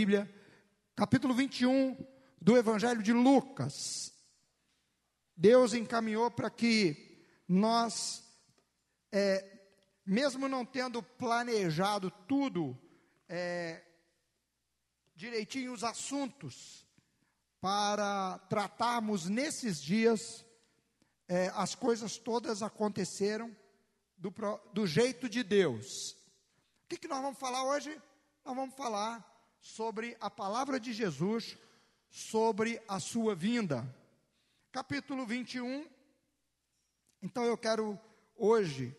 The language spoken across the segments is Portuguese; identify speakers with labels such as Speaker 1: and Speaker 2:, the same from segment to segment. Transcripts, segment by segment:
Speaker 1: Bíblia, capítulo 21 do Evangelho de Lucas. Deus encaminhou para que nós, é, mesmo não tendo planejado tudo é, direitinho os assuntos para tratarmos nesses dias, é, as coisas todas aconteceram do, do jeito de Deus. O que, que nós vamos falar hoje? Nós vamos falar sobre a palavra de Jesus, sobre a sua vinda. Capítulo 21. Então eu quero hoje,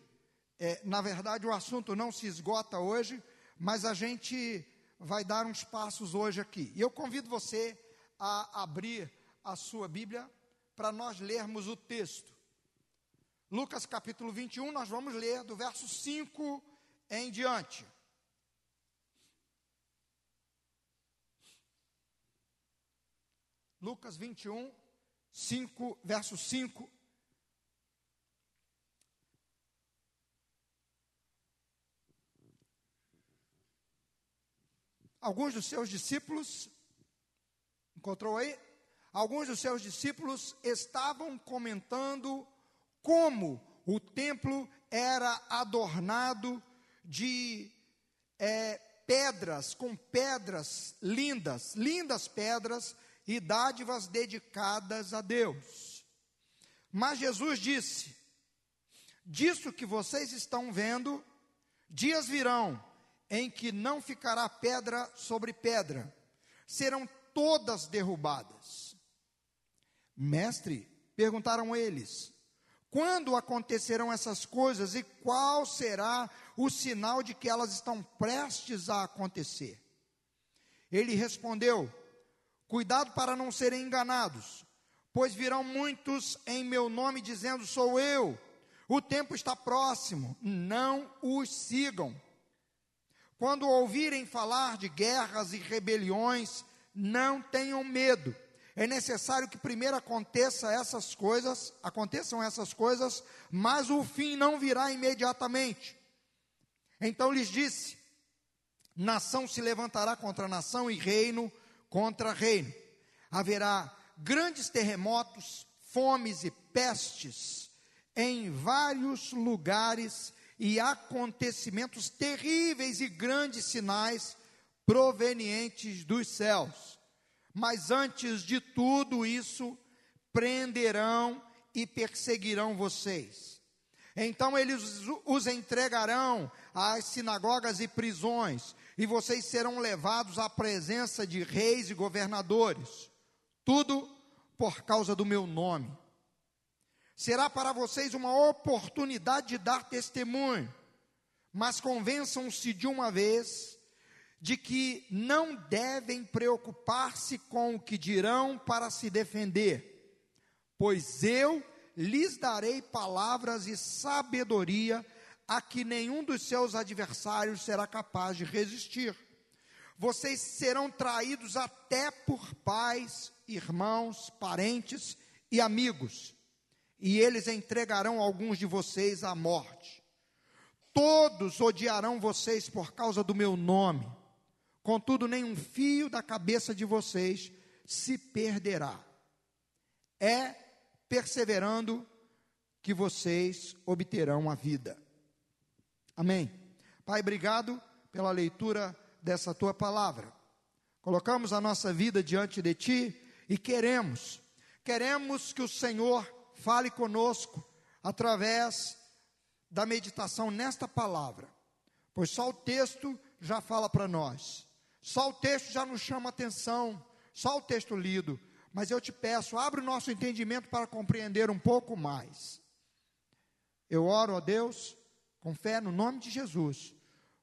Speaker 1: é, na verdade o assunto não se esgota hoje, mas a gente vai dar uns passos hoje aqui. E eu convido você a abrir a sua Bíblia para nós lermos o texto. Lucas capítulo 21, nós vamos ler do verso 5 em diante. Lucas 21, 5, verso 5. Alguns dos seus discípulos, encontrou aí? Alguns dos seus discípulos estavam comentando como o templo era adornado de é, pedras, com pedras lindas, lindas pedras e dádivas dedicadas a Deus. Mas Jesus disse: Disso que vocês estão vendo, dias virão em que não ficará pedra sobre pedra, serão todas derrubadas. Mestre, perguntaram eles, quando acontecerão essas coisas e qual será o sinal de que elas estão prestes a acontecer? Ele respondeu: Cuidado para não serem enganados, pois virão muitos em meu nome dizendo: Sou eu. O tempo está próximo, não os sigam. Quando ouvirem falar de guerras e rebeliões, não tenham medo. É necessário que primeiro aconteça essas coisas, aconteçam essas coisas, mas o fim não virá imediatamente. Então lhes disse: Nação se levantará contra nação e reino contra reino. Haverá grandes terremotos, fomes e pestes em vários lugares e acontecimentos terríveis e grandes sinais provenientes dos céus. Mas antes de tudo isso, prenderão e perseguirão vocês. Então eles os entregarão às sinagogas e prisões, e vocês serão levados à presença de reis e governadores, tudo por causa do meu nome. Será para vocês uma oportunidade de dar testemunho, mas convençam-se de uma vez de que não devem preocupar-se com o que dirão para se defender, pois eu lhes darei palavras e sabedoria a que nenhum dos seus adversários será capaz de resistir. Vocês serão traídos até por pais, irmãos, parentes e amigos, e eles entregarão alguns de vocês à morte. Todos odiarão vocês por causa do meu nome, contudo, nenhum fio da cabeça de vocês se perderá. É perseverando que vocês obterão a vida. Amém. Pai, obrigado pela leitura dessa tua palavra. Colocamos a nossa vida diante de ti e queremos, queremos que o Senhor fale conosco através da meditação nesta palavra, pois só o texto já fala para nós, só o texto já nos chama atenção, só o texto lido, mas eu te peço, abre o nosso entendimento para compreender um pouco mais. Eu oro a Deus com fé no nome de Jesus,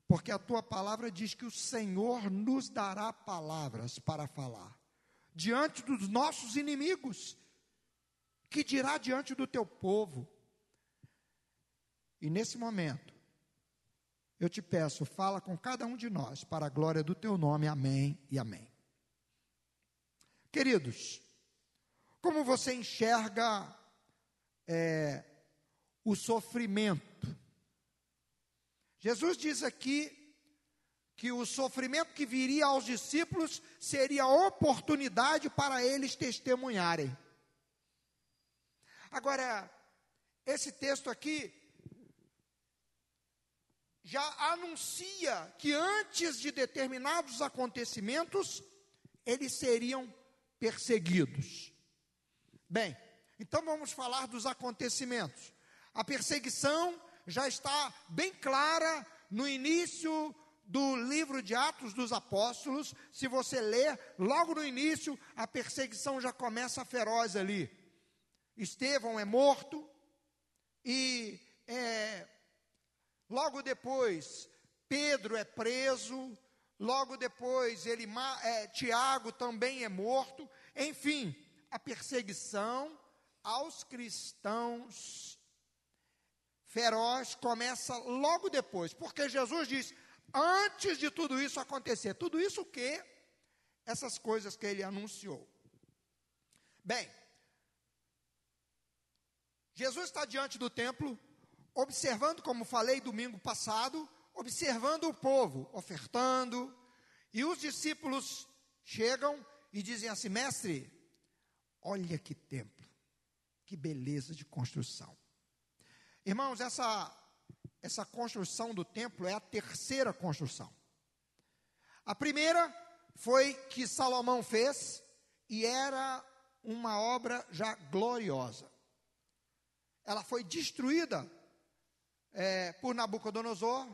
Speaker 1: porque a tua palavra diz que o Senhor nos dará palavras para falar diante dos nossos inimigos, que dirá diante do teu povo. E nesse momento, eu te peço, fala com cada um de nós, para a glória do teu nome, amém e amém. Queridos, como você enxerga é, o sofrimento Jesus diz aqui que o sofrimento que viria aos discípulos seria oportunidade para eles testemunharem. Agora, esse texto aqui já anuncia que antes de determinados acontecimentos, eles seriam perseguidos. Bem, então vamos falar dos acontecimentos. A perseguição já está bem clara no início do livro de Atos dos Apóstolos. Se você ler, logo no início, a perseguição já começa feroz ali. Estevão é morto e é, Logo depois, Pedro é preso. Logo depois, ele, é, Tiago também é morto. Enfim, a perseguição aos cristãos feroz começa logo depois, porque Jesus diz: antes de tudo isso acontecer, tudo isso o que? Essas coisas que ele anunciou. Bem, Jesus está diante do templo, observando, como falei domingo passado, observando o povo, ofertando, e os discípulos chegam e dizem assim: Mestre, olha que templo, que beleza de construção. Irmãos, essa, essa construção do templo é a terceira construção. A primeira foi que Salomão fez e era uma obra já gloriosa. Ela foi destruída é, por Nabucodonosor.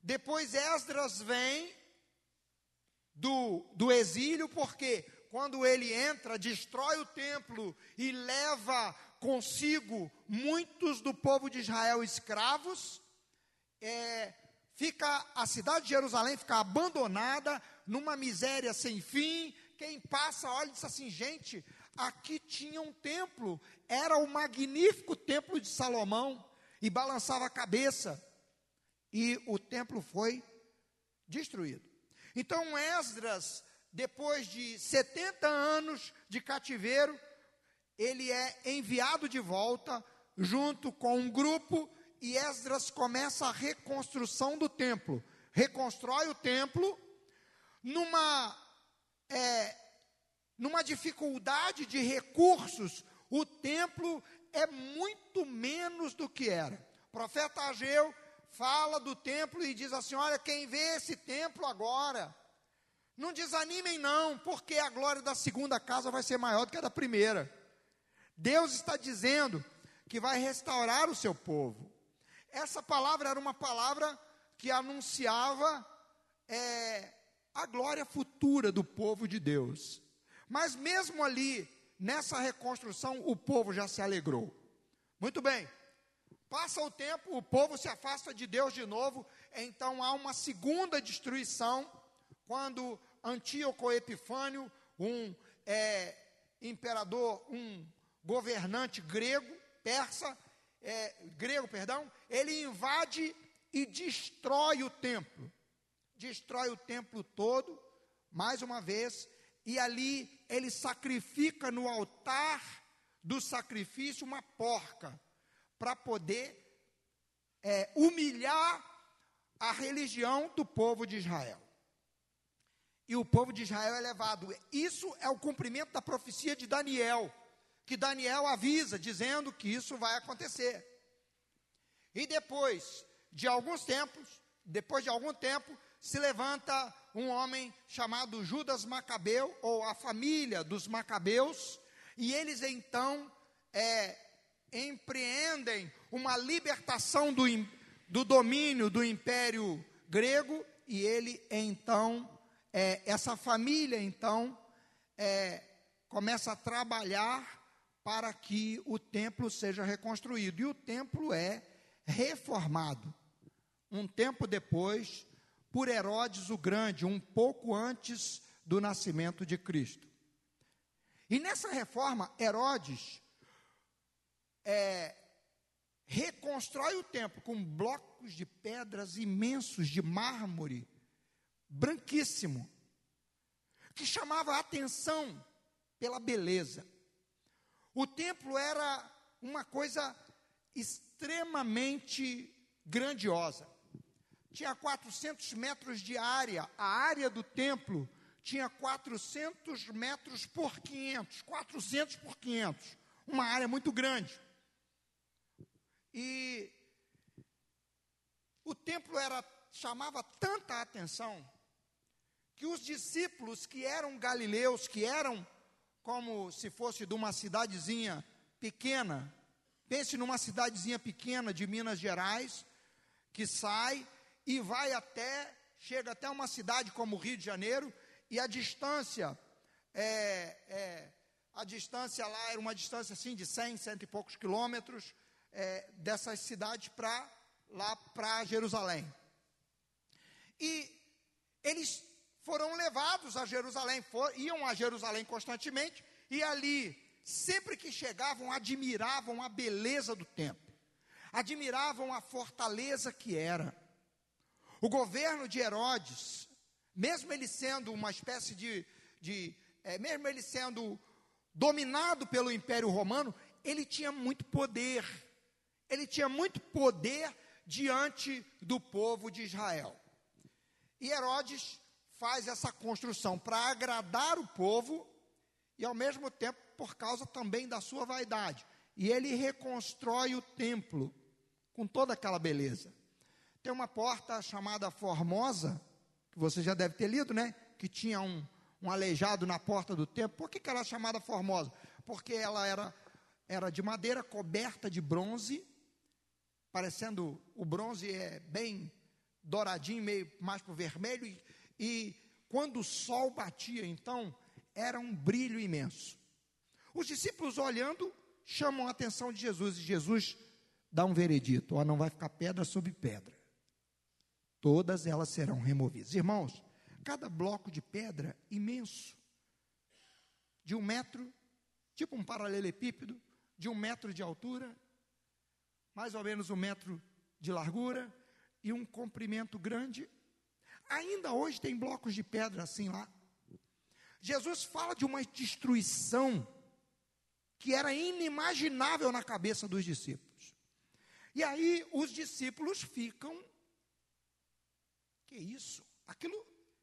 Speaker 1: Depois Esdras vem do, do exílio, porque quando ele entra, destrói o templo e leva consigo muitos do povo de Israel escravos, é, fica a cidade de Jerusalém fica abandonada numa miséria sem fim. Quem passa olha e diz assim, gente, aqui tinha um templo, era o magnífico templo de Salomão e balançava a cabeça, e o templo foi destruído. Então Esdras, depois de 70 anos de cativeiro, ele é enviado de volta junto com um grupo e Esdras começa a reconstrução do templo. Reconstrói o templo numa é, numa dificuldade de recursos. O templo é muito menos do que era. O profeta Ageu fala do templo e diz assim: Olha, quem vê esse templo agora, não desanimem, não, porque a glória da segunda casa vai ser maior do que a da primeira. Deus está dizendo que vai restaurar o seu povo. Essa palavra era uma palavra que anunciava é, a glória futura do povo de Deus. Mas mesmo ali, nessa reconstrução, o povo já se alegrou. Muito bem. Passa o tempo, o povo se afasta de Deus de novo, então há uma segunda destruição, quando Antíoco Epifânio, um é, imperador, um governante grego, persa, é, grego, perdão, ele invade e destrói o templo. Destrói o templo todo, mais uma vez, e ali ele sacrifica no altar do sacrifício uma porca, para poder é, humilhar a religião do povo de Israel. E o povo de Israel é levado. Isso é o cumprimento da profecia de Daniel, que Daniel avisa, dizendo que isso vai acontecer. E depois de alguns tempos, depois de algum tempo, se levanta um homem chamado Judas Macabeu, ou a família dos Macabeus, e eles então é, empreendem uma libertação do, do domínio do império grego, e ele então, é, essa família então, é, começa a trabalhar para que o templo seja reconstruído. E o templo é reformado. Um tempo depois, por Herodes o Grande, um pouco antes do nascimento de Cristo. E nessa reforma, Herodes é, reconstrói o templo com blocos de pedras imensos de mármore, branquíssimo, que chamava a atenção pela beleza. O templo era uma coisa extremamente grandiosa. tinha 400 metros de área. A área do templo tinha 400 metros por 500. 400 por 500. Uma área muito grande. E o templo era chamava tanta atenção que os discípulos que eram galileus, que eram como se fosse de uma cidadezinha pequena, pense numa cidadezinha pequena de Minas Gerais, que sai e vai até, chega até uma cidade como Rio de Janeiro, e a distância, é, é, a distância lá era uma distância assim de 100, cento e poucos quilômetros, é, dessas cidades para lá para Jerusalém. E eles foram levados a Jerusalém, for, iam a Jerusalém constantemente, e ali, sempre que chegavam, admiravam a beleza do templo, admiravam a fortaleza que era. O governo de Herodes, mesmo ele sendo uma espécie de, de é, mesmo ele sendo dominado pelo Império Romano, ele tinha muito poder, ele tinha muito poder diante do povo de Israel. E Herodes faz essa construção para agradar o povo e ao mesmo tempo por causa também da sua vaidade. E ele reconstrói o templo com toda aquela beleza. Tem uma porta chamada Formosa, que você já deve ter lido, né? Que tinha um, um aleijado na porta do templo. Por que, que ela é chamada Formosa? Porque ela era, era de madeira coberta de bronze, parecendo o bronze é bem douradinho, meio mais para o vermelho, e, e quando o sol batia, então, era um brilho imenso. Os discípulos olhando, chamam a atenção de Jesus, e Jesus dá um veredito: ó, não vai ficar pedra sobre pedra. Todas elas serão removidas. Irmãos, cada bloco de pedra imenso, de um metro, tipo um paralelepípedo, de um metro de altura, mais ou menos um metro de largura e um comprimento grande, Ainda hoje tem blocos de pedra assim lá. Jesus fala de uma destruição que era inimaginável na cabeça dos discípulos. E aí os discípulos ficam. Que isso? Aquilo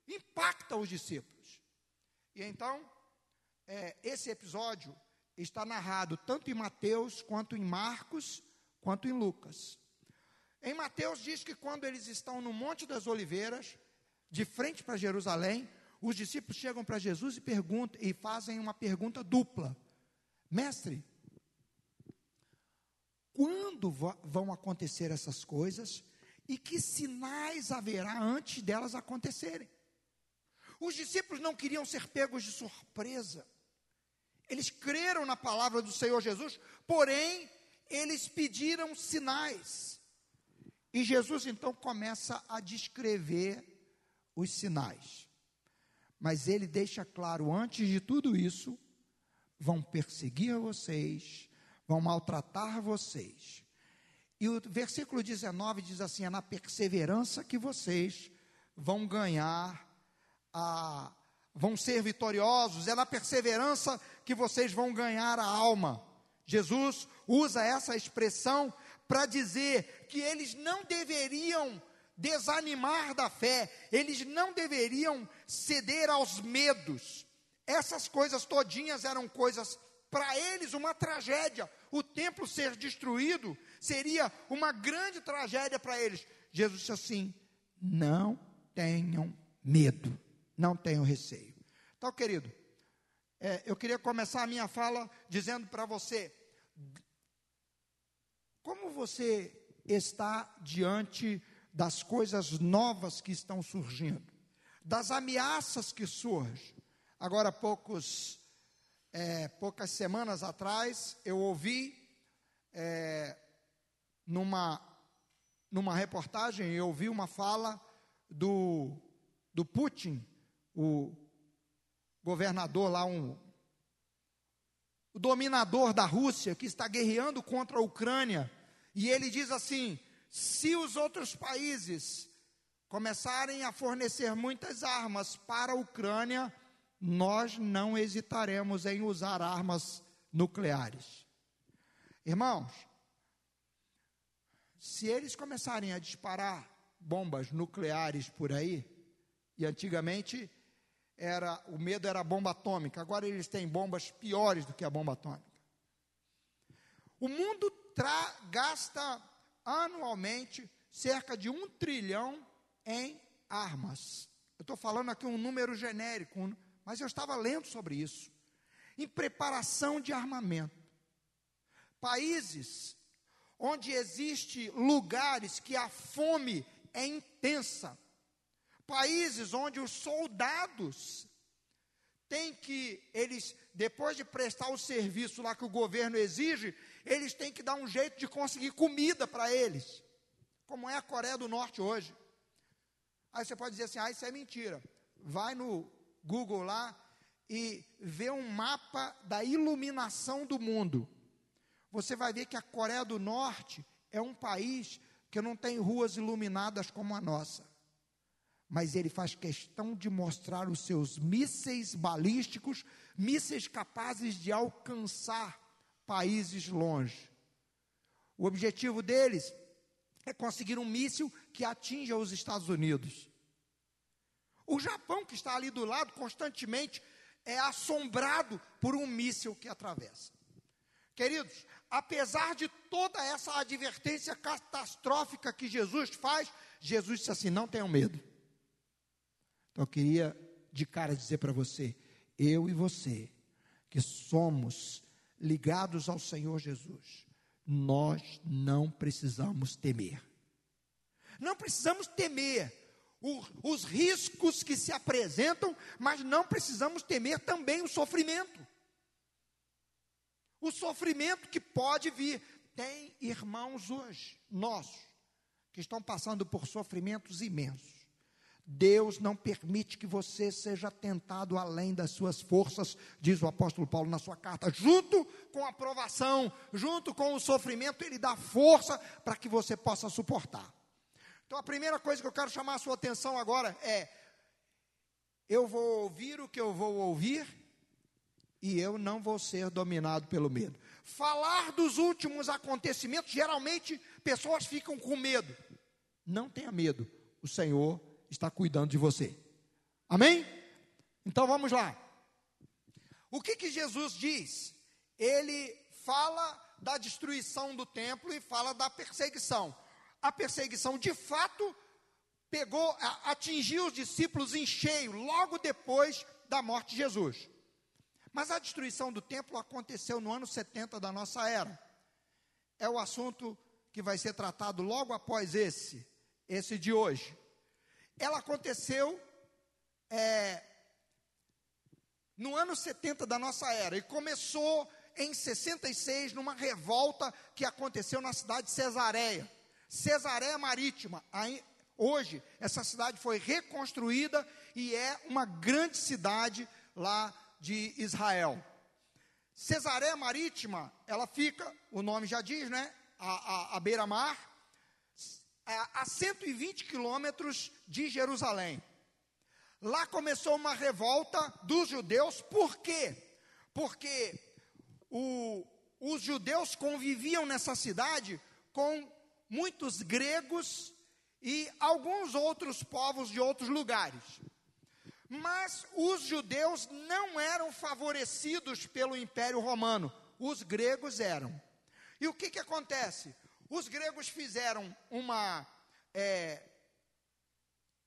Speaker 1: impacta os discípulos. E então, é, esse episódio está narrado tanto em Mateus, quanto em Marcos, quanto em Lucas. Em Mateus diz que quando eles estão no Monte das Oliveiras, de frente para Jerusalém, os discípulos chegam para Jesus e perguntam e fazem uma pergunta dupla: Mestre, quando vão acontecer essas coisas e que sinais haverá antes delas acontecerem? Os discípulos não queriam ser pegos de surpresa. Eles creram na palavra do Senhor Jesus, porém, eles pediram sinais. E Jesus então começa a descrever os sinais. Mas ele deixa claro, antes de tudo isso, vão perseguir vocês, vão maltratar vocês. E o versículo 19 diz assim: é na perseverança que vocês vão ganhar, a, vão ser vitoriosos, é na perseverança que vocês vão ganhar a alma. Jesus usa essa expressão para dizer que eles não deveriam desanimar da fé, eles não deveriam ceder aos medos. Essas coisas todinhas eram coisas para eles uma tragédia. O templo ser destruído seria uma grande tragédia para eles. Jesus disse assim: não tenham medo, não tenham receio. Então, querido, é, eu queria começar a minha fala dizendo para você: como você está diante das coisas novas que estão surgindo, das ameaças que surgem. Agora, poucos, é, poucas semanas atrás, eu ouvi é, numa, numa reportagem, eu ouvi uma fala do, do Putin, o governador lá, um, o dominador da Rússia, que está guerreando contra a Ucrânia, e ele diz assim: se os outros países começarem a fornecer muitas armas para a Ucrânia, nós não hesitaremos em usar armas nucleares. Irmãos, se eles começarem a disparar bombas nucleares por aí, e antigamente era o medo era a bomba atômica, agora eles têm bombas piores do que a bomba atômica. O mundo gasta anualmente cerca de um trilhão em armas. Eu estou falando aqui um número genérico, mas eu estava lendo sobre isso. Em preparação de armamento. Países onde existe lugares que a fome é intensa. Países onde os soldados têm que, eles, depois de prestar o serviço lá que o governo exige, eles têm que dar um jeito de conseguir comida para eles, como é a Coreia do Norte hoje. Aí você pode dizer assim: ah, isso é mentira. Vai no Google lá e vê um mapa da iluminação do mundo. Você vai ver que a Coreia do Norte é um país que não tem ruas iluminadas como a nossa. Mas ele faz questão de mostrar os seus mísseis balísticos, mísseis capazes de alcançar países longe. O objetivo deles é conseguir um míssil que atinja os Estados Unidos. O Japão, que está ali do lado, constantemente é assombrado por um míssil que atravessa. Queridos, apesar de toda essa advertência catastrófica que Jesus faz, Jesus disse assim: não tenham medo. Então eu queria de cara dizer para você, eu e você, que somos ligados ao Senhor Jesus, nós não precisamos temer. Não precisamos temer os riscos que se apresentam, mas não precisamos temer também o sofrimento. O sofrimento que pode vir. Tem irmãos hoje, nossos, que estão passando por sofrimentos imensos. Deus não permite que você seja tentado além das suas forças, diz o apóstolo Paulo na sua carta. Junto com a provação, junto com o sofrimento, ele dá força para que você possa suportar. Então a primeira coisa que eu quero chamar a sua atenção agora é: eu vou ouvir o que eu vou ouvir e eu não vou ser dominado pelo medo. Falar dos últimos acontecimentos, geralmente pessoas ficam com medo. Não tenha medo, o Senhor está cuidando de você. Amém? Então vamos lá. O que que Jesus diz? Ele fala da destruição do templo e fala da perseguição. A perseguição de fato pegou, atingiu os discípulos em cheio logo depois da morte de Jesus. Mas a destruição do templo aconteceu no ano 70 da nossa era. É o assunto que vai ser tratado logo após esse, esse de hoje ela aconteceu é, no ano 70 da nossa era e começou em 66 numa revolta que aconteceu na cidade de Cesareia. Cesareia Marítima. Aí, hoje, essa cidade foi reconstruída e é uma grande cidade lá de Israel. Cesareia Marítima, ela fica, o nome já diz, né? A, a, a beira-mar, a 120 quilômetros de Jerusalém. Lá começou uma revolta dos judeus, por quê? Porque o, os judeus conviviam nessa cidade com muitos gregos e alguns outros povos de outros lugares. Mas os judeus não eram favorecidos pelo Império Romano, os gregos eram. E o que, que acontece? Os gregos fizeram uma, é,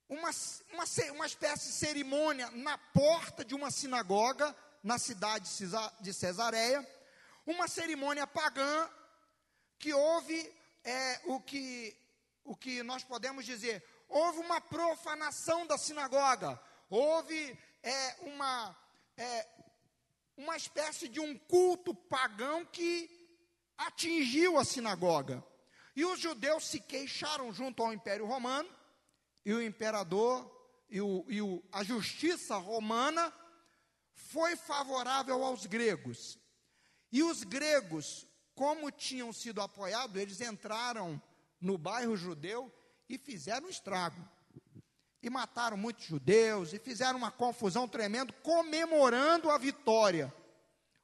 Speaker 1: uma, uma, uma espécie de cerimônia na porta de uma sinagoga na cidade de Cesareia, uma cerimônia pagã que houve é, o, que, o que nós podemos dizer, houve uma profanação da sinagoga, houve é, uma, é, uma espécie de um culto pagão que atingiu a sinagoga. E os judeus se queixaram junto ao Império Romano, e o imperador e, o, e o, a justiça romana foi favorável aos gregos. E os gregos, como tinham sido apoiados, eles entraram no bairro judeu e fizeram um estrago. E mataram muitos judeus e fizeram uma confusão tremenda, comemorando a vitória.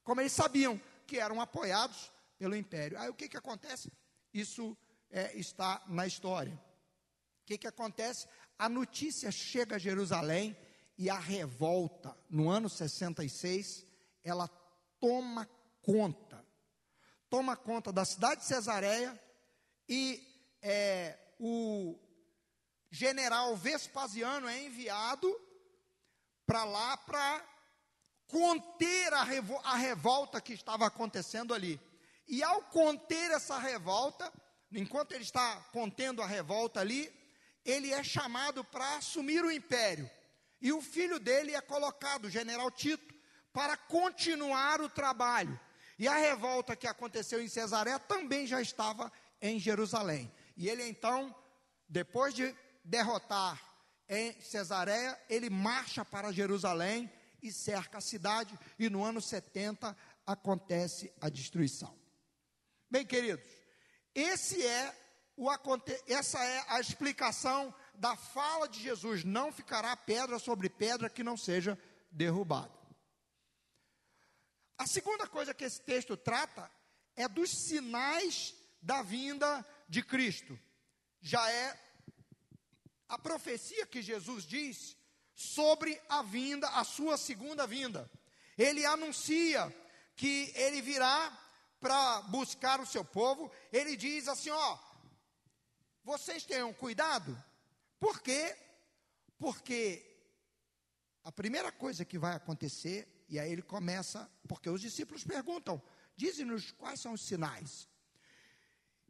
Speaker 1: Como eles sabiam que eram apoiados pelo império. Aí o que, que acontece? Isso é, está na história. O que, que acontece? A notícia chega a Jerusalém e a revolta, no ano 66, ela toma conta. Toma conta da cidade de Cesareia e é, o general Vespasiano é enviado para lá para conter a, a revolta que estava acontecendo ali. E ao conter essa revolta, enquanto ele está contendo a revolta ali, ele é chamado para assumir o império. E o filho dele é colocado, o general Tito, para continuar o trabalho. E a revolta que aconteceu em Cesaré também já estava em Jerusalém. E ele então, depois de derrotar em Cesareia, ele marcha para Jerusalém e cerca a cidade, e no ano 70 acontece a destruição. Bem, queridos, esse é o, essa é a explicação da fala de Jesus: não ficará pedra sobre pedra que não seja derrubada. A segunda coisa que esse texto trata é dos sinais da vinda de Cristo. Já é a profecia que Jesus diz sobre a vinda, a sua segunda vinda. Ele anuncia que ele virá para buscar o seu povo. Ele diz assim: ó, vocês tenham cuidado. Por quê? Porque a primeira coisa que vai acontecer, e aí ele começa, porque os discípulos perguntam: dize-nos quais são os sinais.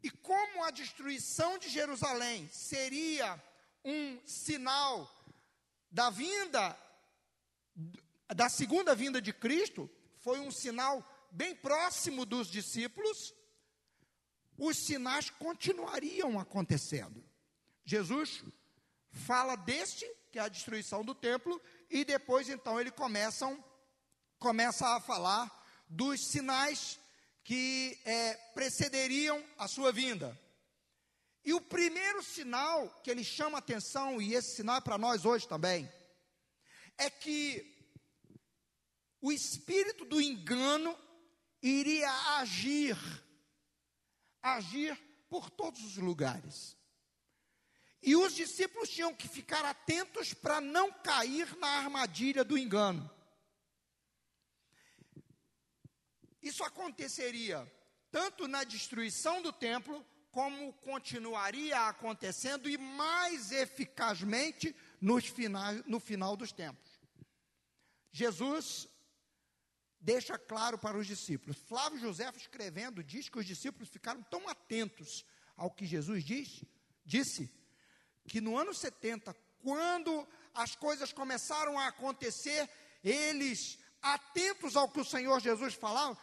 Speaker 1: E como a destruição de Jerusalém seria um sinal da vinda, da segunda vinda de Cristo, foi um sinal bem próximo dos discípulos, os sinais continuariam acontecendo. Jesus fala deste, que é a destruição do templo, e depois então ele começa a falar dos sinais que é, precederiam a sua vinda. E o primeiro sinal que ele chama atenção, e esse sinal é para nós hoje também, é que o espírito do engano iria agir, agir por todos os lugares. E os discípulos tinham que ficar atentos para não cair na armadilha do engano. Isso aconteceria tanto na destruição do templo, como continuaria acontecendo e mais eficazmente nos no final dos tempos. Jesus deixa claro para os discípulos. Flávio José escrevendo diz que os discípulos ficaram tão atentos ao que Jesus diz, disse que no ano 70, quando as coisas começaram a acontecer, eles atentos ao que o Senhor Jesus falava,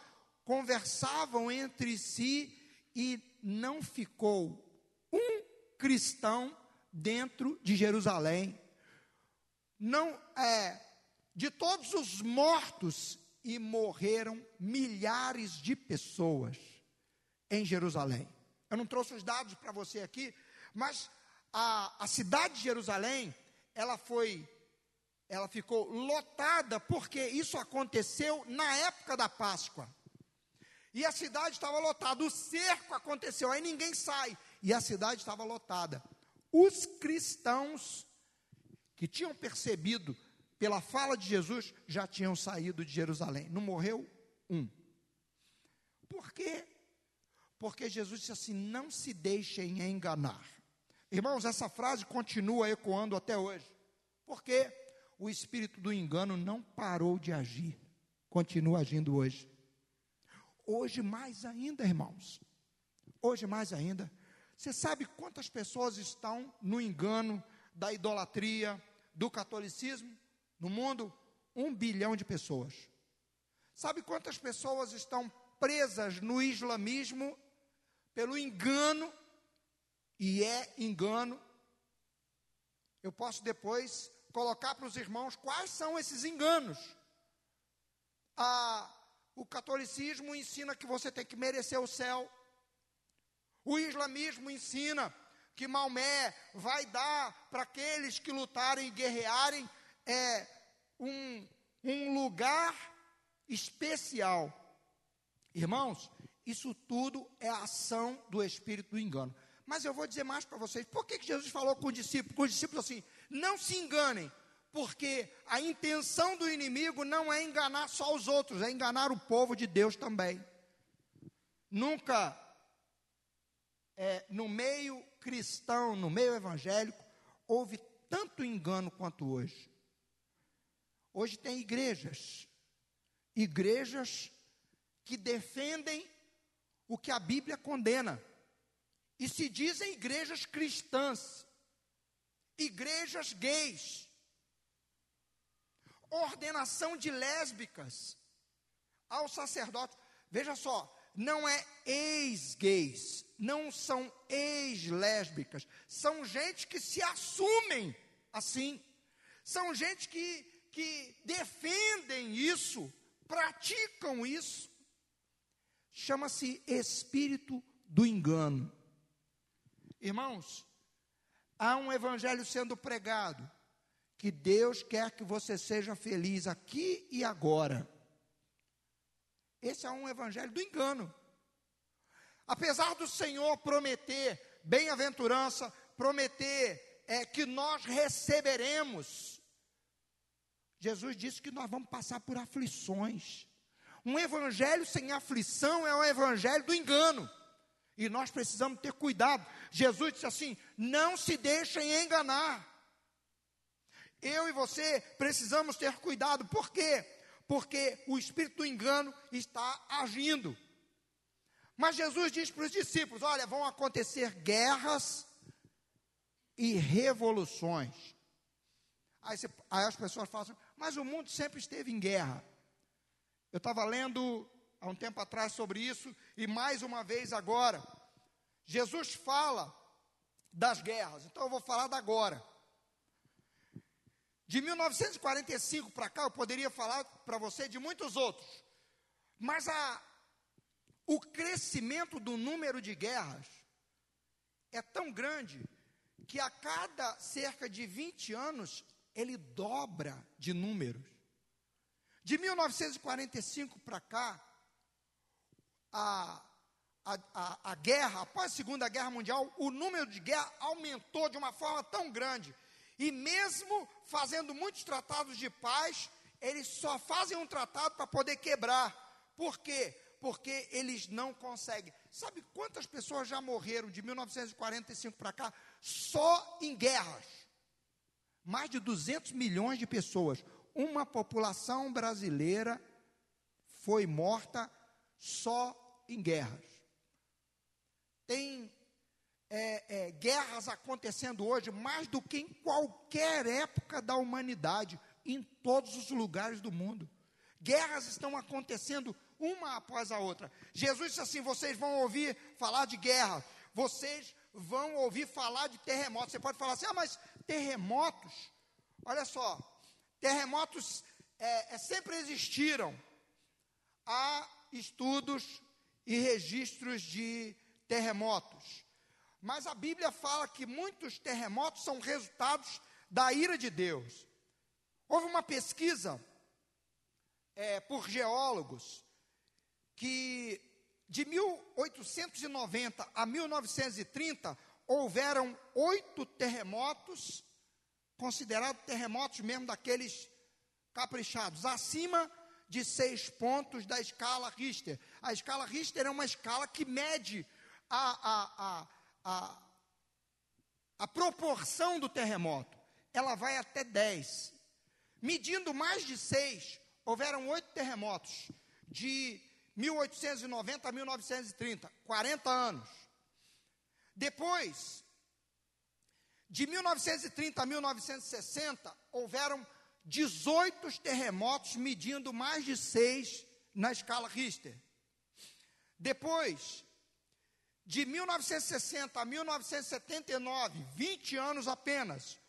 Speaker 1: conversavam entre si e não ficou um cristão dentro de Jerusalém. Não é de todos os mortos e morreram milhares de pessoas em Jerusalém. Eu não trouxe os dados para você aqui, mas a, a cidade de Jerusalém, ela foi ela ficou lotada porque isso aconteceu na época da Páscoa. E a cidade estava lotada. O cerco aconteceu, aí ninguém sai. E a cidade estava lotada. Os cristãos que tinham percebido pela fala de Jesus já tinham saído de Jerusalém. Não morreu um. Por quê? Porque Jesus disse assim: não se deixem enganar. Irmãos, essa frase continua ecoando até hoje. Porque o espírito do engano não parou de agir, continua agindo hoje. Hoje mais ainda, irmãos. Hoje mais ainda. Você sabe quantas pessoas estão no engano da idolatria, do catolicismo no mundo? Um bilhão de pessoas. Sabe quantas pessoas estão presas no islamismo pelo engano? E é engano. Eu posso depois colocar para os irmãos quais são esses enganos. A o catolicismo ensina que você tem que merecer o céu. O islamismo ensina que Maomé vai dar para aqueles que lutarem e guerrearem é, um, um lugar especial. Irmãos, isso tudo é a ação do espírito do engano. Mas eu vou dizer mais para vocês. Por que, que Jesus falou com os discípulos? Com os discípulos assim: não se enganem, porque a intenção do inimigo não é enganar só os outros, é enganar o povo de Deus também. Nunca, é, no meio cristão, no meio evangélico, houve tanto engano quanto hoje. Hoje tem igrejas, igrejas que defendem o que a Bíblia condena. E se dizem igrejas cristãs, igrejas gays, ordenação de lésbicas ao sacerdote. Veja só, não é ex-gays, não são ex-lésbicas, são gente que se assumem assim, são gente que, que defendem isso, praticam isso. Chama-se espírito do engano. Irmãos, há um evangelho sendo pregado, que Deus quer que você seja feliz aqui e agora. Esse é um evangelho do engano. Apesar do Senhor prometer bem-aventurança, prometer é, que nós receberemos, Jesus disse que nós vamos passar por aflições. Um evangelho sem aflição é um evangelho do engano. E nós precisamos ter cuidado. Jesus disse assim: não se deixem enganar. Eu e você precisamos ter cuidado. Por quê? Porque o espírito do engano está agindo. Mas Jesus diz para os discípulos: olha, vão acontecer guerras e revoluções. Aí, você, aí as pessoas falam assim, mas o mundo sempre esteve em guerra. Eu estava lendo há um tempo atrás sobre isso, e mais uma vez agora. Jesus fala das guerras, então eu vou falar da agora. De 1945 para cá, eu poderia falar para você de muitos outros, mas a, o crescimento do número de guerras é tão grande que a cada cerca de 20 anos ele dobra de números. De 1945 para cá, a, a, a, a, guerra, após a Segunda Guerra Mundial, o número de guerra aumentou de uma forma tão grande. E mesmo fazendo muitos tratados de paz, eles só fazem um tratado para poder quebrar. Por quê? Porque eles não conseguem. Sabe quantas pessoas já morreram de 1945 para cá só em guerras? Mais de 200 milhões de pessoas uma população brasileira foi morta só em guerras. Tem é, é, guerras acontecendo hoje mais do que em qualquer época da humanidade, em todos os lugares do mundo. Guerras estão acontecendo uma após a outra. Jesus disse assim: vocês vão ouvir falar de guerra, vocês vão ouvir falar de terremotos. Você pode falar assim: ah, mas terremotos, olha só, Terremotos é, é, sempre existiram. Há estudos e registros de terremotos. Mas a Bíblia fala que muitos terremotos são resultados da ira de Deus. Houve uma pesquisa é, por geólogos que de 1890 a 1930 houveram oito terremotos considerados terremotos mesmo daqueles caprichados, acima de seis pontos da escala Richter. A escala Richter é uma escala que mede a, a, a, a, a proporção do terremoto. Ela vai até 10. Medindo mais de seis, houveram oito terremotos, de 1890 a 1930, 40 anos. Depois, de 1930 a 1960, houveram 18 terremotos medindo mais de 6 na escala Richter. Depois, de 1960 a 1979, 20 anos apenas,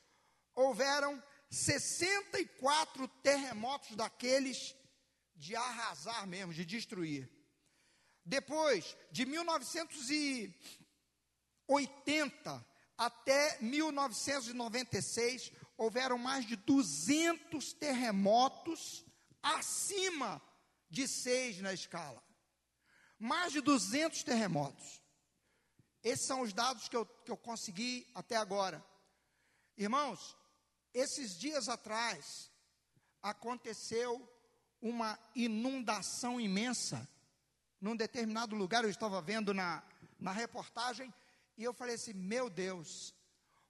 Speaker 1: houveram 64 terremotos daqueles de arrasar mesmo, de destruir. Depois, de 1980 até 1996, houveram mais de 200 terremotos acima de seis na escala. Mais de 200 terremotos. Esses são os dados que eu, que eu consegui até agora. Irmãos, esses dias atrás aconteceu uma inundação imensa num determinado lugar. Eu estava vendo na, na reportagem e eu falei assim: meu Deus,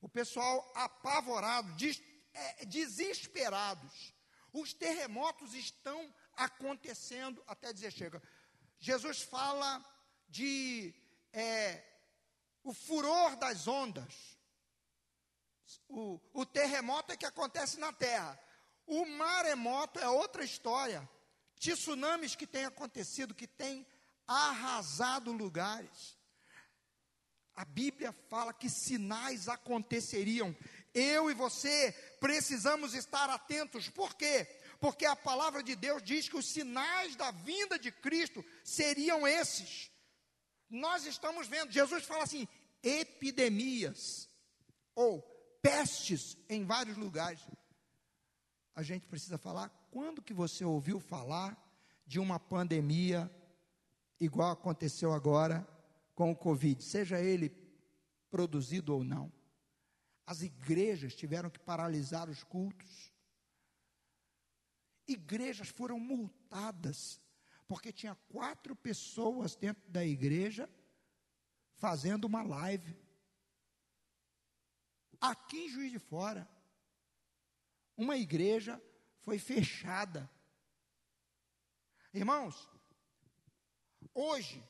Speaker 1: o pessoal apavorado, des, é, desesperados. Os terremotos estão acontecendo até dizer chega. Jesus fala de é, o furor das ondas. O, o terremoto é que acontece na terra. O maremoto é outra história. Tsunamis que têm acontecido, que têm arrasado lugares. A Bíblia fala que sinais aconteceriam. Eu e você precisamos estar atentos. Por quê? Porque a palavra de Deus diz que os sinais da vinda de Cristo seriam esses. Nós estamos vendo, Jesus fala assim: epidemias ou pestes em vários lugares. A gente precisa falar quando que você ouviu falar de uma pandemia igual aconteceu agora com o Covid, seja ele produzido ou não. As igrejas tiveram que paralisar os cultos. Igrejas foram multadas, porque tinha quatro pessoas dentro da igreja fazendo uma live. Aqui em Juiz de Fora, uma igreja foi fechada. Irmãos, hoje,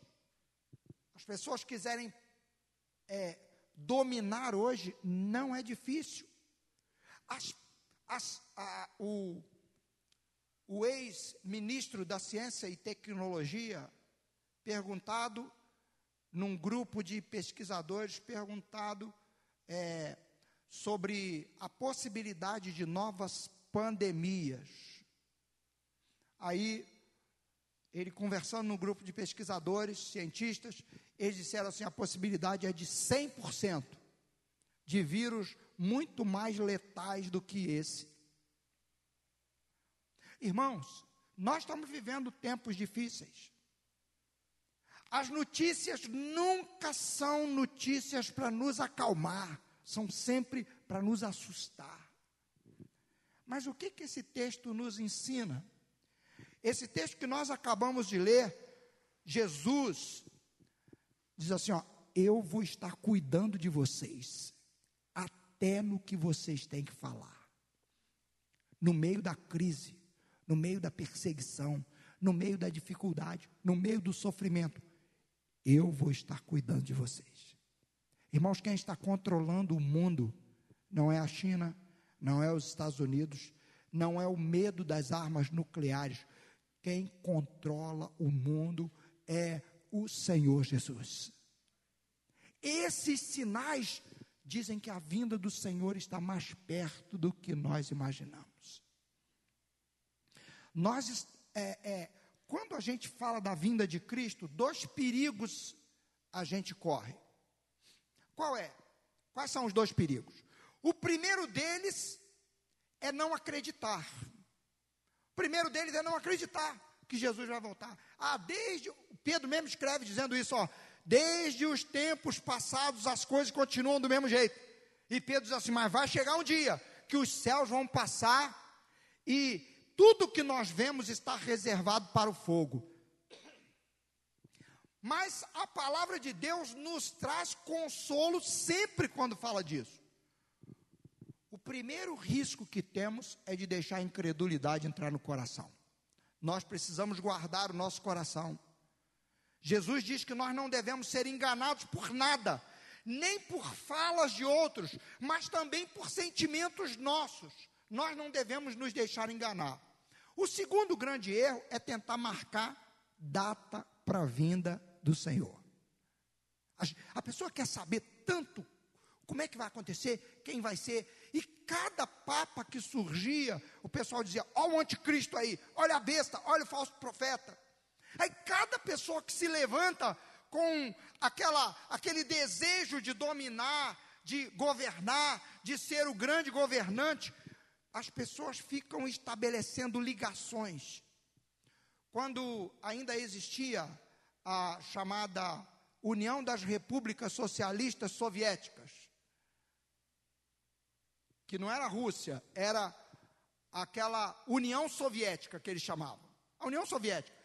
Speaker 1: as pessoas quiserem é, dominar hoje, não é difícil. As, as, a, o, o ex-ministro da Ciência e Tecnologia, perguntado num grupo de pesquisadores, perguntado é, sobre a possibilidade de novas pandemias. Aí ele conversando no grupo de pesquisadores, cientistas, eles disseram assim: a possibilidade é de 100% de vírus muito mais letais do que esse. Irmãos, nós estamos vivendo tempos difíceis. As notícias nunca são notícias para nos acalmar, são sempre para nos assustar. Mas o que, que esse texto nos ensina? Esse texto que nós acabamos de ler, Jesus diz assim: ó, eu vou estar cuidando de vocês, até no que vocês têm que falar. No meio da crise, no meio da perseguição, no meio da dificuldade, no meio do sofrimento, eu vou estar cuidando de vocês. Irmãos, quem está controlando o mundo não é a China, não é os Estados Unidos, não é o medo das armas nucleares, quem controla o mundo é o Senhor Jesus. Esses sinais dizem que a vinda do Senhor está mais perto do que nós imaginamos. Nós, é, é, quando a gente fala da vinda de Cristo, dois perigos a gente corre. Qual é? Quais são os dois perigos? O primeiro deles é não acreditar. O primeiro deles é não acreditar que Jesus vai voltar. Ah, desde. Pedro mesmo escreve dizendo isso, ó. Desde os tempos passados as coisas continuam do mesmo jeito. E Pedro diz assim: Mas vai chegar um dia que os céus vão passar e tudo que nós vemos está reservado para o fogo. Mas a palavra de Deus nos traz consolo sempre quando fala disso. O primeiro risco que temos é de deixar a incredulidade entrar no coração. Nós precisamos guardar o nosso coração. Jesus diz que nós não devemos ser enganados por nada, nem por falas de outros, mas também por sentimentos nossos. Nós não devemos nos deixar enganar. O segundo grande erro é tentar marcar data para a vinda do Senhor. A, pessoa quer saber tanto como é que vai acontecer, quem vai ser, e cada papa que surgia, o pessoal dizia: olha o anticristo aí, olha a besta, olha o falso profeta. Aí cada pessoa que se levanta com aquela, aquele desejo de dominar, de governar, de ser o grande governante, as pessoas ficam estabelecendo ligações. Quando ainda existia a chamada União das Repúblicas Socialistas Soviéticas, que não era a Rússia, era aquela União Soviética que eles chamavam, a União Soviética,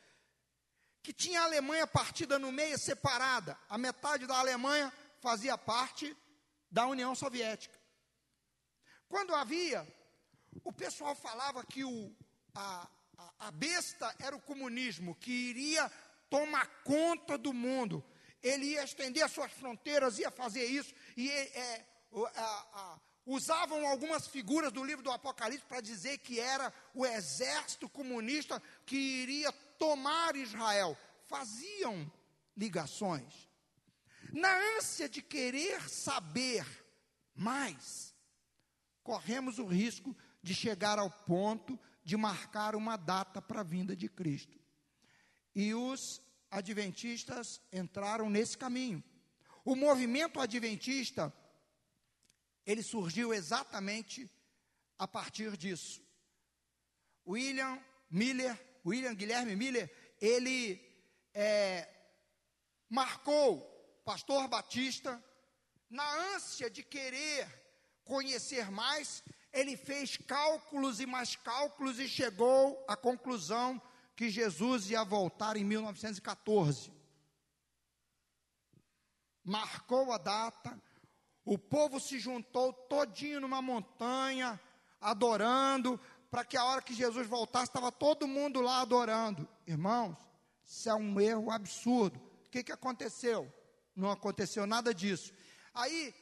Speaker 1: que tinha a Alemanha partida no meio, separada, a metade da Alemanha fazia parte da União Soviética. Quando havia, o pessoal falava que o, a, a, a besta era o comunismo, que iria tomar conta do mundo, ele ia estender as suas fronteiras, ia fazer isso, e é, a, usavam algumas figuras do livro do Apocalipse para dizer que era o exército comunista que iria tomar Israel. Faziam ligações. Na ânsia de querer saber mais, corremos o risco de chegar ao ponto de marcar uma data para a vinda de Cristo. E os adventistas entraram nesse caminho. O movimento adventista, ele surgiu exatamente a partir disso. William Miller, William Guilherme Miller, ele é, marcou pastor Batista na ânsia de querer conhecer mais, ele fez cálculos e mais cálculos e chegou à conclusão que Jesus ia voltar em 1914. Marcou a data, o povo se juntou todinho numa montanha, adorando, para que a hora que Jesus voltasse, estava todo mundo lá adorando. Irmãos, isso é um erro absurdo. O que, que aconteceu? Não aconteceu nada disso. Aí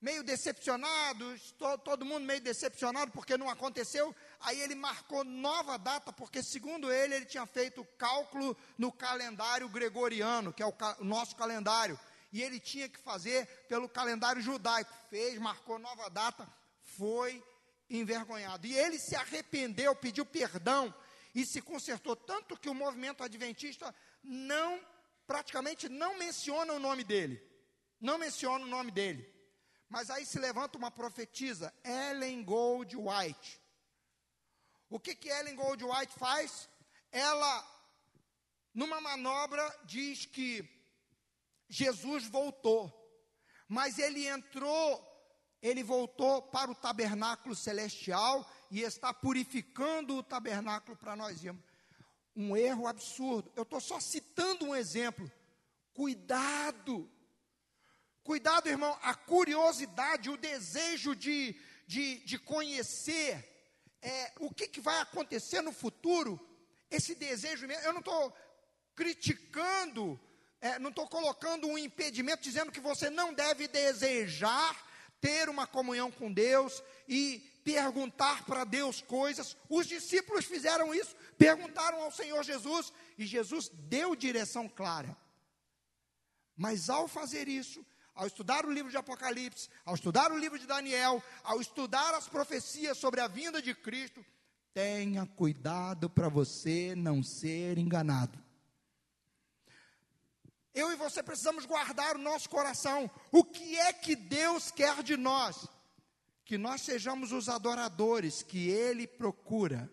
Speaker 1: meio decepcionados, to, todo mundo meio decepcionado porque não aconteceu. Aí ele marcou nova data, porque segundo ele, ele tinha feito cálculo no calendário gregoriano, que é o, ca, o nosso calendário. E ele tinha que fazer pelo calendário judaico. Fez, marcou nova data, foi envergonhado. E ele se arrependeu, pediu perdão e se consertou. Tanto que o movimento adventista não, praticamente não menciona o nome dele. Não menciona o nome dele. Mas aí se levanta uma profetisa, Ellen Gold White. O que que Ellen Gold White faz? Ela, numa manobra, diz que Jesus voltou, mas ele entrou, ele voltou para o tabernáculo celestial e está purificando o tabernáculo para nós irmos. Um erro absurdo. Eu estou só citando um exemplo. Cuidado Cuidado, irmão, a curiosidade, o desejo de, de, de conhecer é, o que, que vai acontecer no futuro, esse desejo, eu não estou criticando, é, não estou colocando um impedimento dizendo que você não deve desejar ter uma comunhão com Deus e perguntar para Deus coisas. Os discípulos fizeram isso, perguntaram ao Senhor Jesus e Jesus deu direção clara. Mas ao fazer isso, ao estudar o livro de Apocalipse, ao estudar o livro de Daniel, ao estudar as profecias sobre a vinda de Cristo, tenha cuidado para você não ser enganado. Eu e você precisamos guardar o nosso coração. O que é que Deus quer de nós? Que nós sejamos os adoradores que Ele procura.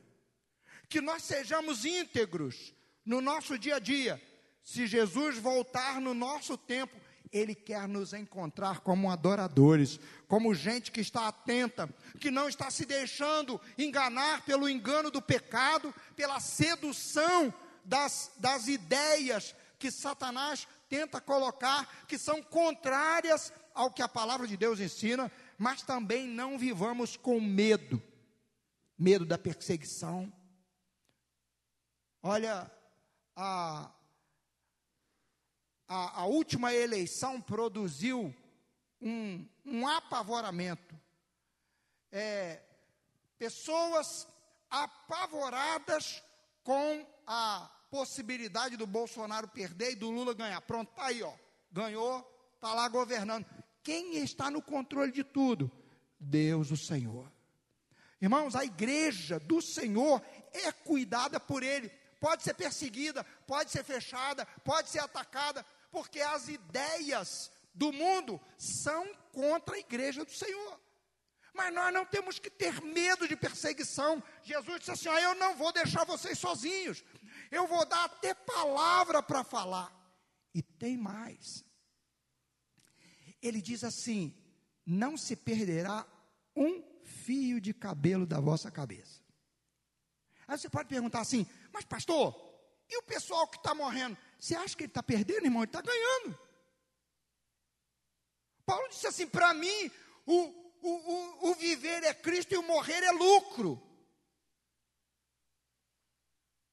Speaker 1: Que nós sejamos íntegros no nosso dia a dia. Se Jesus voltar no nosso tempo, ele quer nos encontrar como adoradores, como gente que está atenta, que não está se deixando enganar pelo engano do pecado, pela sedução das, das ideias que Satanás tenta colocar, que são contrárias ao que a palavra de Deus ensina, mas também não vivamos com medo medo da perseguição. Olha, a, a, a última eleição produziu um, um apavoramento. É, pessoas apavoradas com a possibilidade do Bolsonaro perder e do Lula ganhar. Pronto, está aí, ó. Ganhou, está lá governando. Quem está no controle de tudo? Deus, o Senhor. Irmãos, a igreja do Senhor é cuidada por Ele. Pode ser perseguida, pode ser fechada, pode ser atacada, porque as ideias do mundo são contra a igreja do Senhor. Mas nós não temos que ter medo de perseguição. Jesus disse assim: Eu não vou deixar vocês sozinhos, eu vou dar até palavra para falar. E tem mais. Ele diz assim: não se perderá um fio de cabelo da vossa cabeça. Aí você pode perguntar assim, mas pastor, e o pessoal que está morrendo? Você acha que ele está perdendo, irmão? Ele está ganhando. Paulo disse assim: para mim, o, o, o, o viver é Cristo e o morrer é lucro.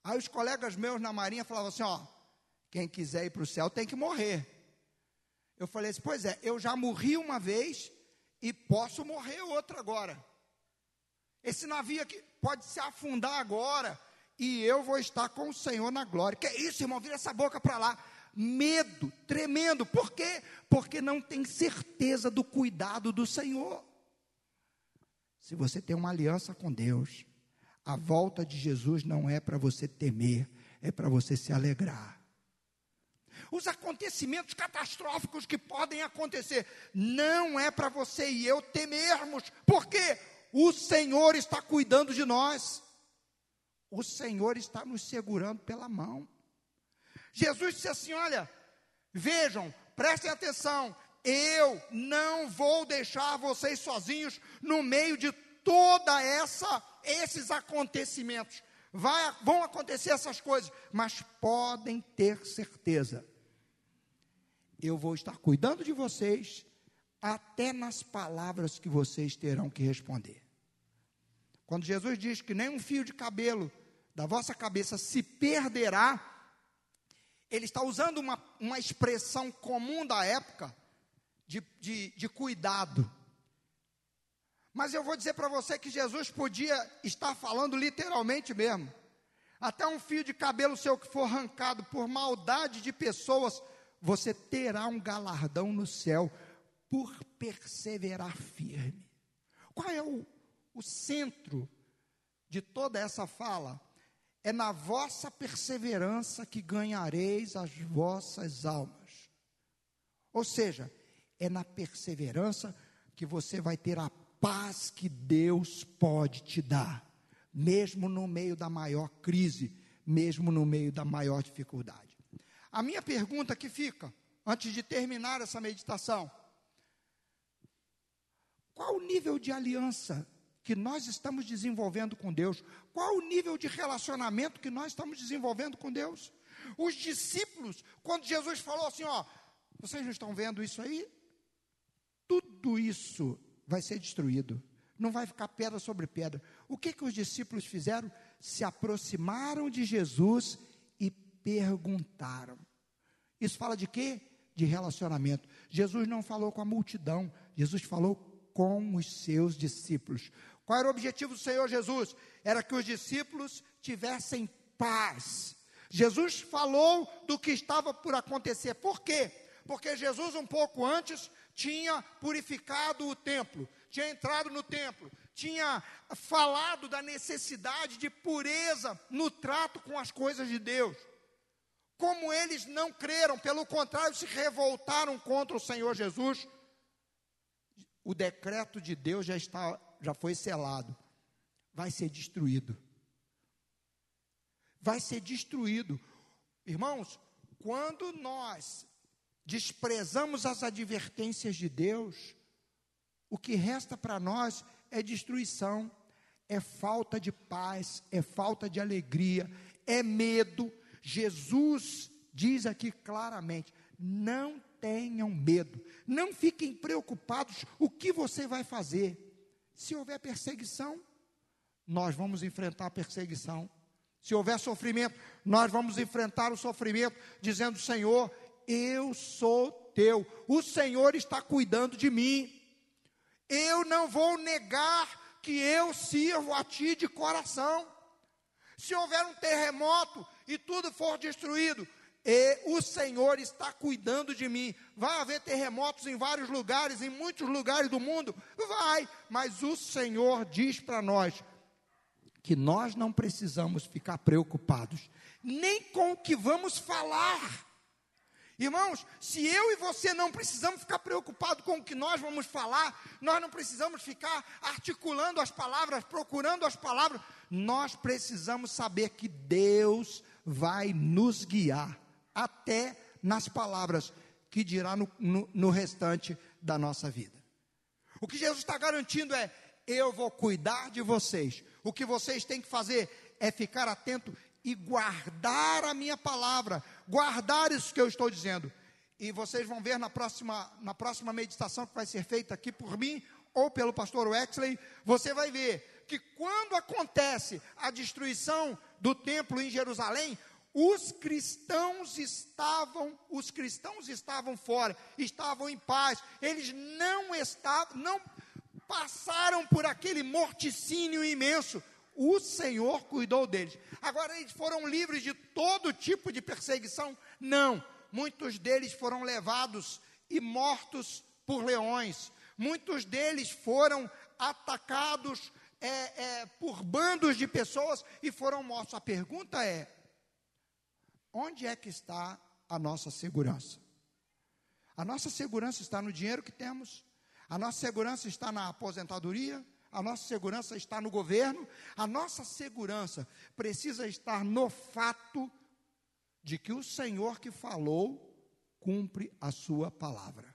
Speaker 1: Aí os colegas meus na marinha falavam assim: ó, quem quiser ir para o céu tem que morrer. Eu falei assim: pois é, eu já morri uma vez e posso morrer outra agora. Esse navio aqui pode se afundar agora e eu vou estar com o Senhor na glória. Que é isso, irmão? Vira essa boca para lá. Medo, tremendo. Por quê? Porque não tem certeza do cuidado do Senhor. Se você tem uma aliança com Deus, a volta de Jesus não é para você temer, é para você se alegrar. Os acontecimentos catastróficos que podem acontecer, não é para você e eu temermos, porque o Senhor está cuidando de nós, o Senhor está nos segurando pela mão. Jesus disse assim: Olha, vejam, prestem atenção, eu não vou deixar vocês sozinhos no meio de toda essa esses acontecimentos. Vai, vão acontecer essas coisas, mas podem ter certeza. Eu vou estar cuidando de vocês até nas palavras que vocês terão que responder. Quando Jesus diz que nem um fio de cabelo da vossa cabeça se perderá, ele está usando uma, uma expressão comum da época de, de, de cuidado. Mas eu vou dizer para você que Jesus podia estar falando literalmente mesmo. Até um fio de cabelo seu que for arrancado por maldade de pessoas, você terá um galardão no céu por perseverar firme. Qual é o, o centro de toda essa fala? É na vossa perseverança que ganhareis as vossas almas. Ou seja, é na perseverança que você vai ter a paz que Deus pode te dar, mesmo no meio da maior crise, mesmo no meio da maior dificuldade. A minha pergunta que fica, antes de terminar essa meditação, qual o nível de aliança que nós estamos desenvolvendo com Deus? Qual o nível de relacionamento que nós estamos desenvolvendo com Deus? Os discípulos, quando Jesus falou assim, ó, vocês não estão vendo isso aí? Tudo isso vai ser destruído. Não vai ficar pedra sobre pedra. O que que os discípulos fizeram? Se aproximaram de Jesus e perguntaram. Isso fala de quê? De relacionamento. Jesus não falou com a multidão, Jesus falou com os seus discípulos. Qual era o objetivo do Senhor Jesus? Era que os discípulos tivessem paz. Jesus falou do que estava por acontecer. Por quê? Porque Jesus, um pouco antes, tinha purificado o templo, tinha entrado no templo, tinha falado da necessidade de pureza no trato com as coisas de Deus. Como eles não creram, pelo contrário, se revoltaram contra o Senhor Jesus, o decreto de Deus já está, já foi selado. Vai ser destruído. Vai ser destruído. Irmãos, quando nós desprezamos as advertências de Deus, o que resta para nós é destruição, é falta de paz, é falta de alegria, é medo. Jesus diz aqui claramente: não tenham medo, não fiquem preocupados o que você vai fazer. Se houver perseguição, nós vamos enfrentar a perseguição. Se houver sofrimento, nós vamos enfrentar o sofrimento, dizendo: Senhor, eu sou teu, o Senhor está cuidando de mim. Eu não vou negar que eu sirvo a ti de coração. Se houver um terremoto e tudo for destruído, e o Senhor está cuidando de mim. Vai haver terremotos em vários lugares, em muitos lugares do mundo? Vai, mas o Senhor diz para nós que nós não precisamos ficar preocupados, nem com o que vamos falar. Irmãos, se eu e você não precisamos ficar preocupados com o que nós vamos falar, nós não precisamos ficar articulando as palavras, procurando as palavras, nós precisamos saber que Deus vai nos guiar até nas palavras que dirá no, no, no restante da nossa vida. O que Jesus está garantindo é: eu vou cuidar de vocês. O que vocês têm que fazer é ficar atento e guardar a minha palavra, guardar isso que eu estou dizendo. E vocês vão ver na próxima, na próxima meditação que vai ser feita aqui por mim ou pelo pastor Wexley, você vai ver que quando acontece a destruição do templo em Jerusalém, os cristãos estavam, os cristãos estavam fora, estavam em paz. Eles não estavam, não passaram por aquele morticínio imenso. O Senhor cuidou deles. Agora eles foram livres de todo tipo de perseguição? Não. Muitos deles foram levados e mortos por leões. Muitos deles foram atacados é, é, por bandos de pessoas e foram mortos. A pergunta é: onde é que está a nossa segurança? A nossa segurança está no dinheiro que temos, a nossa segurança está na aposentadoria, a nossa segurança está no governo, a nossa segurança precisa estar no fato de que o Senhor que falou cumpre a sua palavra.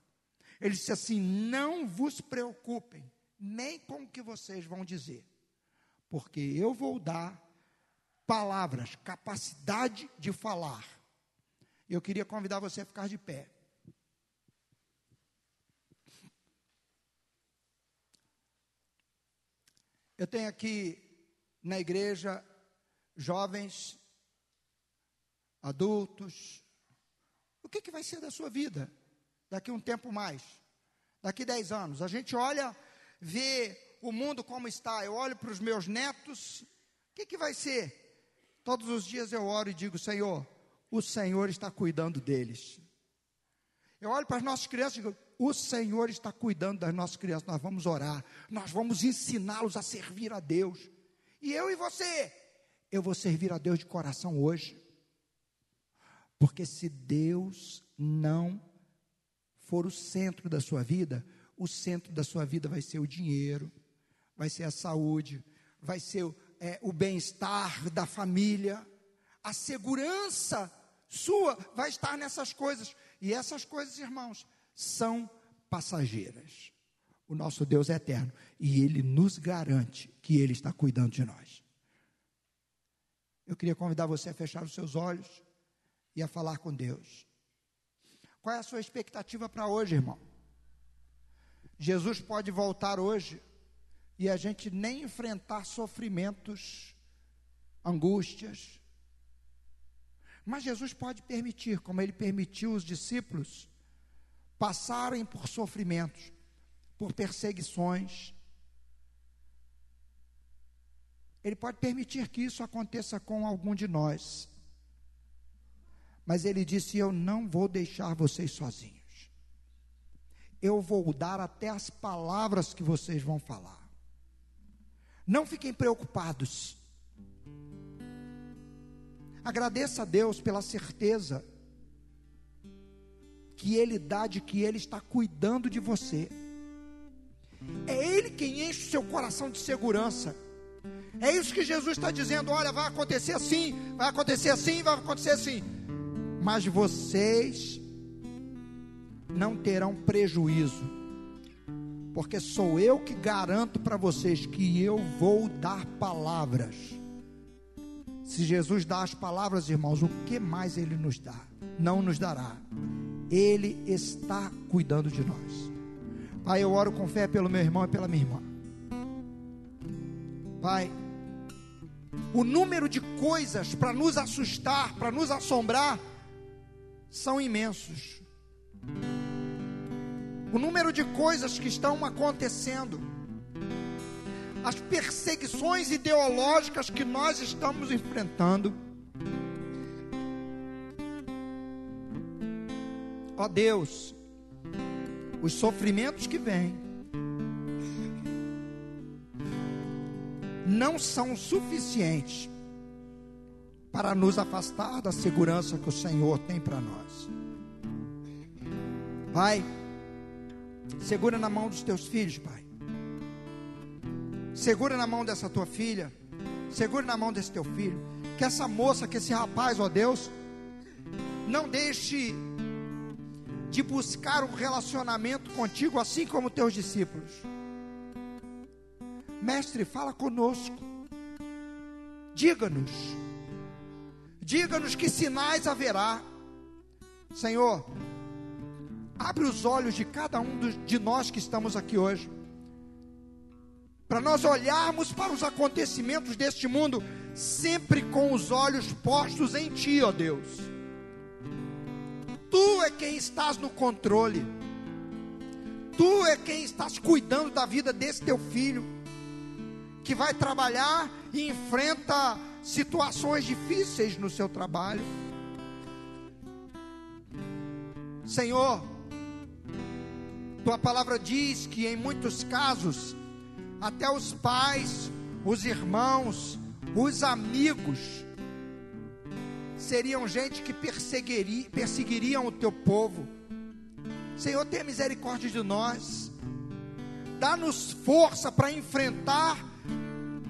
Speaker 1: Ele disse assim: Não vos preocupem, nem com o que vocês vão dizer, porque eu vou dar palavras, capacidade de falar. Eu queria convidar você a ficar de pé. Eu tenho aqui na igreja jovens, adultos. O que, que vai ser da sua vida daqui um tempo mais? Daqui dez anos. A gente olha, vê o mundo como está. Eu olho para os meus netos. O que, que vai ser? Todos os dias eu oro e digo: Senhor, o Senhor está cuidando deles. Eu olho para as nossas crianças e digo: o Senhor está cuidando das nossas crianças. Nós vamos orar, nós vamos ensiná-los a servir a Deus. E eu e você, eu vou servir a Deus de coração hoje. Porque se Deus não for o centro da sua vida, o centro da sua vida vai ser o dinheiro, vai ser a saúde, vai ser é, o bem-estar da família, a segurança sua vai estar nessas coisas. E essas coisas, irmãos, são passageiras. O nosso Deus é eterno e Ele nos garante que Ele está cuidando de nós. Eu queria convidar você a fechar os seus olhos e a falar com Deus. Qual é a sua expectativa para hoje, irmão? Jesus pode voltar hoje e a gente nem enfrentar sofrimentos, angústias. Mas Jesus pode permitir, como ele permitiu os discípulos passarem por sofrimentos, por perseguições. Ele pode permitir que isso aconteça com algum de nós. Mas ele disse: Eu não vou deixar vocês sozinhos. Eu vou dar até as palavras que vocês vão falar. Não fiquem preocupados. Agradeça a Deus pela certeza que Ele dá de que Ele está cuidando de você. É Ele quem enche o seu coração de segurança. É isso que Jesus está dizendo: olha, vai acontecer assim, vai acontecer assim, vai acontecer assim. Mas vocês não terão prejuízo porque sou eu que garanto para vocês que eu vou dar palavras. Se Jesus dá as palavras, irmãos, o que mais ele nos dá? Não nos dará. Ele está cuidando de nós. Pai, eu oro com fé pelo meu irmão e pela minha irmã. Pai, o número de coisas para nos assustar, para nos assombrar, são imensos o número de coisas que estão acontecendo, as perseguições ideológicas que nós estamos enfrentando. Ó Deus, os sofrimentos que vêm não são suficientes para nos afastar da segurança que o Senhor tem para nós. Pai, Segura na mão dos teus filhos, Pai. Segura na mão dessa tua filha. Segura na mão desse teu filho. Que essa moça, que esse rapaz, ó Deus, não deixe de buscar um relacionamento contigo, assim como teus discípulos. Mestre, fala conosco. Diga-nos. Diga-nos que sinais haverá. Senhor, abre os olhos de cada um de nós que estamos aqui hoje. Para nós olharmos para os acontecimentos deste mundo sempre com os olhos postos em Ti, ó Deus. Tu é quem estás no controle. Tu é quem estás cuidando da vida desse teu filho, que vai trabalhar e enfrenta situações difíceis no seu trabalho. Senhor, tua palavra diz que em muitos casos, até os pais, os irmãos, os amigos seriam gente que perseguiria, perseguiriam o teu povo. Senhor, tenha misericórdia de nós. Dá-nos força para enfrentar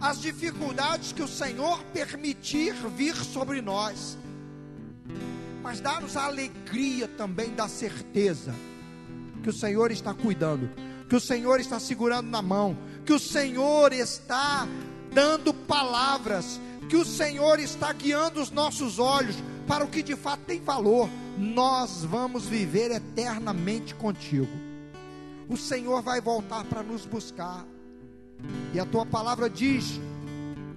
Speaker 1: as dificuldades que o Senhor permitir vir sobre nós. Mas dá-nos a alegria também da certeza que o Senhor está cuidando, que o Senhor está segurando na mão, que o Senhor está dando palavras, que o Senhor está guiando os nossos olhos para o que de fato tem valor. Nós vamos viver eternamente contigo. O Senhor vai voltar para nos buscar. E a tua palavra diz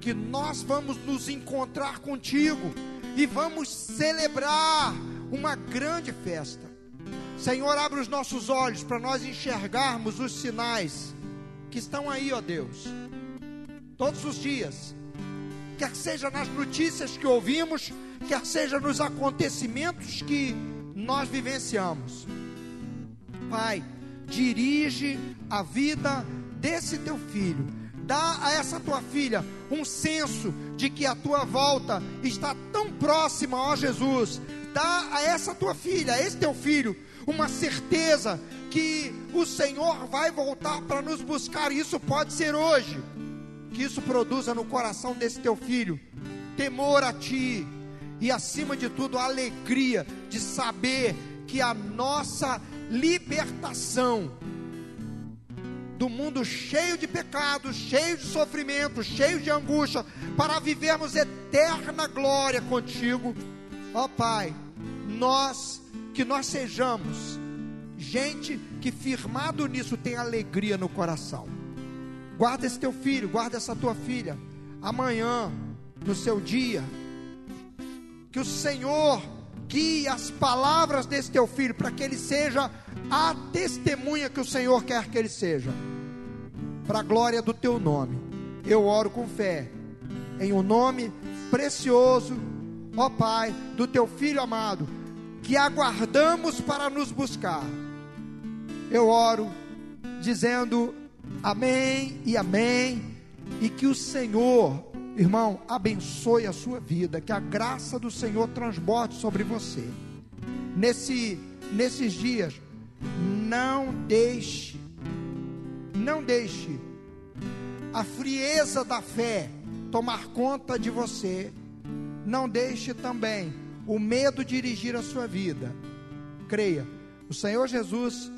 Speaker 1: que nós vamos nos encontrar contigo e vamos celebrar uma grande festa. Senhor, abre os nossos olhos para nós enxergarmos os sinais que estão aí, ó Deus todos os dias, quer seja nas notícias que ouvimos, quer seja nos acontecimentos que nós vivenciamos. Pai, dirige a vida desse teu filho. Dá a essa tua filha um senso de que a tua volta está tão próxima, ó Jesus. Dá a essa tua filha, a esse teu filho, uma certeza que o Senhor vai voltar para nos buscar. Isso pode ser hoje que isso produza no coração desse teu filho temor a ti e, acima de tudo, a alegria de saber que a nossa libertação do mundo cheio de pecados, cheio de sofrimento, cheio de angústia, para vivermos eterna glória contigo, ó Pai, nós que nós sejamos gente que firmado nisso tem alegria no coração. Guarda esse teu filho, guarda essa tua filha. Amanhã, no seu dia, que o Senhor guie as palavras desse teu filho para que ele seja a testemunha que o Senhor quer que ele seja. Para a glória do teu nome. Eu oro com fé em o um nome precioso, ó Pai, do teu filho amado, que aguardamos para nos buscar. Eu oro dizendo Amém e amém. E que o Senhor, irmão, abençoe a sua vida, que a graça do Senhor transborde sobre você. Nesse, nesses dias, não deixe, não deixe a frieza da fé tomar conta de você. Não deixe também o medo dirigir a sua vida. Creia, o Senhor Jesus,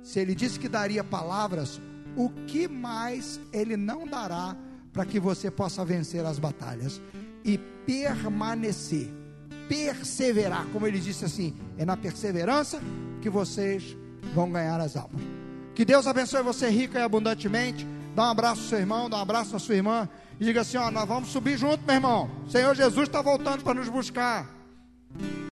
Speaker 1: se Ele disse que daria palavras, o que mais Ele não dará para que você possa vencer as batalhas e permanecer, perseverar, como ele disse assim, é na perseverança que vocês vão ganhar as almas. Que Deus abençoe você rica e abundantemente. Dá um abraço ao seu irmão, dá um abraço à sua irmã e diga assim: ó, nós vamos subir junto, meu irmão. Senhor Jesus está voltando para nos buscar.